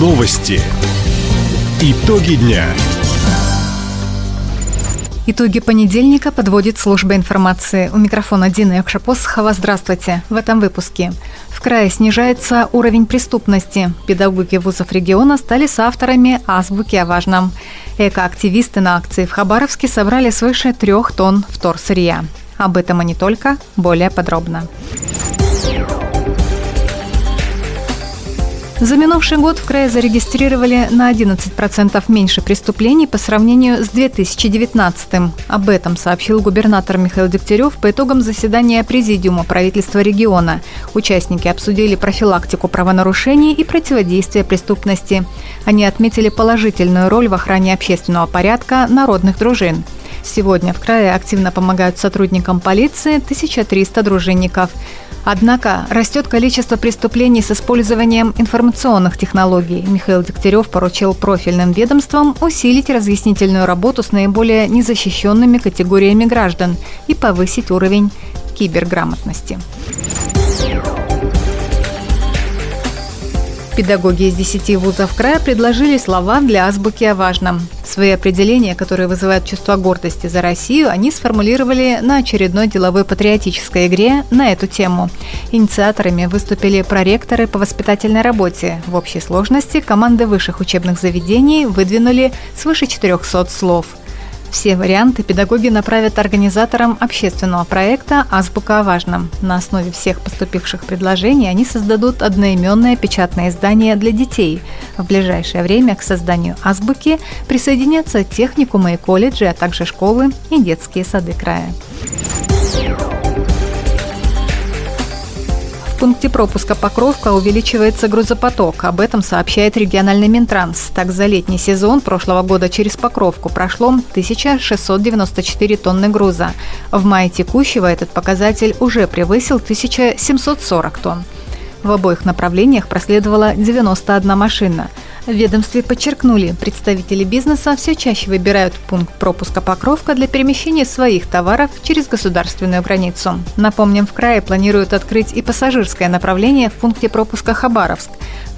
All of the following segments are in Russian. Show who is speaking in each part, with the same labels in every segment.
Speaker 1: Новости. Итоги дня.
Speaker 2: Итоги понедельника подводит служба информации. У микрофона Дина Якшапосхова. Здравствуйте. В этом выпуске. В крае снижается уровень преступности. Педагоги вузов региона стали соавторами азбуки о важном. Экоактивисты на акции в Хабаровске собрали свыше трех тонн вторсырья. Об этом и не только, более подробно. За минувший год в крае зарегистрировали на 11% меньше преступлений по сравнению с 2019 -м. Об этом сообщил губернатор Михаил Дегтярев по итогам заседания Президиума правительства региона. Участники обсудили профилактику правонарушений и противодействие преступности. Они отметили положительную роль в охране общественного порядка народных дружин. Сегодня в крае активно помогают сотрудникам полиции 1300 дружинников. Однако растет количество преступлений с использованием информационных технологий. Михаил Дегтярев поручил профильным ведомствам усилить разъяснительную работу с наиболее незащищенными категориями граждан и повысить уровень киберграмотности. Педагоги из 10 вузов края предложили слова для азбуки о важном. Свои определения, которые вызывают чувство гордости за Россию, они сформулировали на очередной деловой патриотической игре на эту тему. Инициаторами выступили проректоры по воспитательной работе. В общей сложности команды высших учебных заведений выдвинули свыше 400 слов – все варианты педагоги направят организаторам общественного проекта «Азбука о важном». На основе всех поступивших предложений они создадут одноименное печатное издание для детей. В ближайшее время к созданию «Азбуки» присоединятся техникумы и колледжи, а также школы и детские сады края. Пункте пропуска Покровка увеличивается грузопоток. Об этом сообщает региональный Минтранс. Так, за летний сезон прошлого года через Покровку прошло 1694 тонны груза. В мае текущего этот показатель уже превысил 1740 тонн. В обоих направлениях проследовала 91 машина – в ведомстве подчеркнули, представители бизнеса все чаще выбирают пункт пропуска Покровка для перемещения своих товаров через государственную границу. Напомним, в крае планируют открыть и пассажирское направление в пункте пропуска Хабаровск.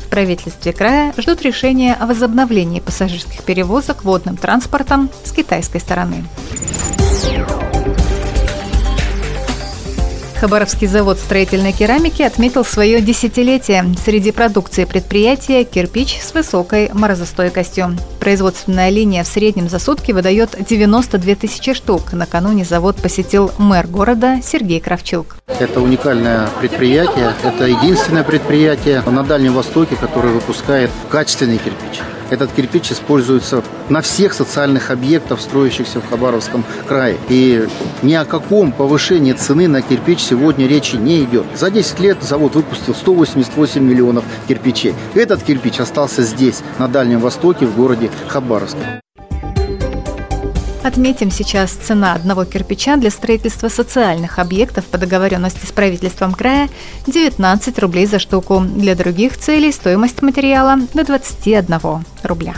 Speaker 2: В правительстве края ждут решения о возобновлении пассажирских перевозок водным транспортом с китайской стороны. Хабаровский завод строительной керамики отметил свое десятилетие. Среди продукции предприятия кирпич с высокой морозостойкостью. Производственная линия в среднем за сутки выдает 92 тысячи штук. Накануне завод посетил мэр города Сергей Кравчук.
Speaker 3: Это уникальное предприятие. Это единственное предприятие на Дальнем Востоке, которое выпускает качественный кирпич. Этот кирпич используется на всех социальных объектах, строящихся в Хабаровском крае. И ни о каком повышении цены на кирпич сегодня речи не идет. За 10 лет завод выпустил 188 миллионов кирпичей. Этот кирпич остался здесь, на Дальнем Востоке, в городе Хабаровске.
Speaker 2: Отметим сейчас цена одного кирпича для строительства социальных объектов по договоренности с правительством края 19 рублей за штуку. Для других целей стоимость материала до 21 рубля.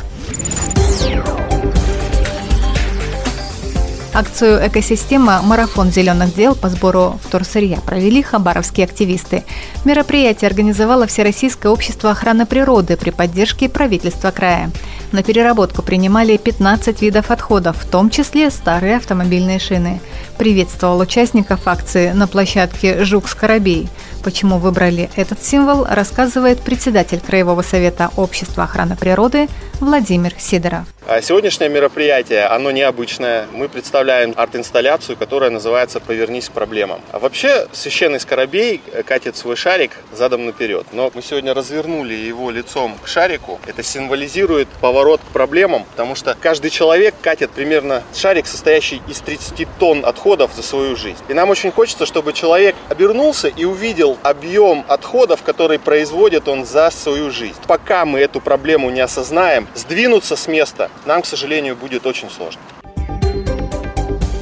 Speaker 2: Акцию «Экосистема. Марафон зеленых дел» по сбору вторсырья провели хабаровские активисты. Мероприятие организовало Всероссийское общество охраны природы при поддержке правительства края. На переработку принимали 15 видов отходов, в том числе старые автомобильные шины. Приветствовал участников акции на площадке «Жук-Скоробей». Почему выбрали этот символ, рассказывает председатель Краевого совета Общества охраны природы Владимир Сидоров.
Speaker 4: А сегодняшнее мероприятие, оно необычное. Мы представляем арт-инсталляцию, которая называется «Повернись к проблемам». А вообще священный скоробей катит свой шарик задом наперед. Но мы сегодня развернули его лицом к шарику. Это символизирует поворот к проблемам, потому что каждый человек катит примерно шарик, состоящий из 30 тонн отходов за свою жизнь. И нам очень хочется, чтобы человек обернулся и увидел объем отходов, который производит он за свою жизнь. Пока мы эту проблему не осознаем, сдвинуться с места нам, к сожалению, будет очень сложно.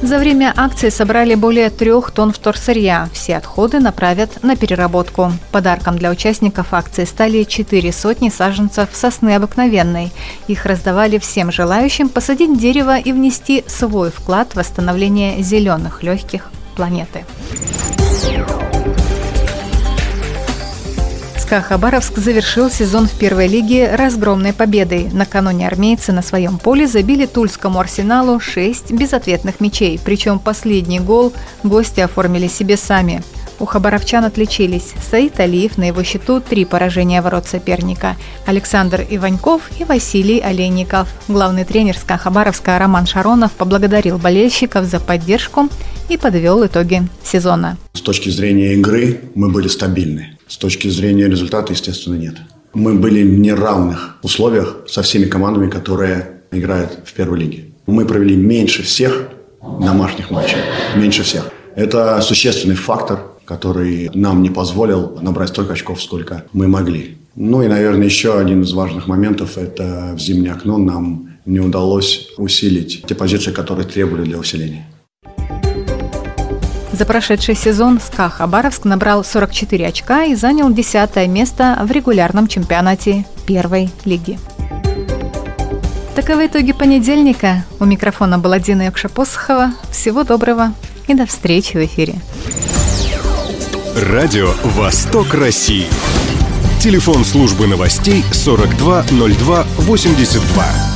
Speaker 2: За время акции собрали более трех тонн вторсырья. Все отходы направят на переработку. Подарком для участников акции стали четыре сотни саженцев сосны обыкновенной. Их раздавали всем желающим посадить дерево и внести свой вклад в восстановление зеленых легких планеты. Хабаровск завершил сезон в первой лиге разгромной победой. Накануне армейцы на своем поле забили Тульскому арсеналу 6 безответных мячей. Причем последний гол гости оформили себе сами. У хабаровчан отличились Саид Алиев, на его счету три поражения ворот соперника, Александр Иваньков и Василий Олейников. Главный тренер СКА Хабаровска Роман Шаронов поблагодарил болельщиков за поддержку и подвел итоги сезона.
Speaker 5: С точки зрения игры мы были стабильны. С точки зрения результата, естественно, нет. Мы были в неравных условиях со всеми командами, которые играют в первой лиге. Мы провели меньше всех домашних матчей. Меньше всех. Это существенный фактор который нам не позволил набрать столько очков, сколько мы могли. Ну и, наверное, еще один из важных моментов – это в зимнее окно нам не удалось усилить те позиции, которые требовали для усиления.
Speaker 2: За прошедший сезон СКА Хабаровск набрал 44 очка и занял 10 место в регулярном чемпионате первой лиги. Таковы итоги понедельника. У микрофона была Дина Якша-Посохова. Всего доброго и до встречи в эфире.
Speaker 1: Радио «Восток России». Телефон службы новостей 420282.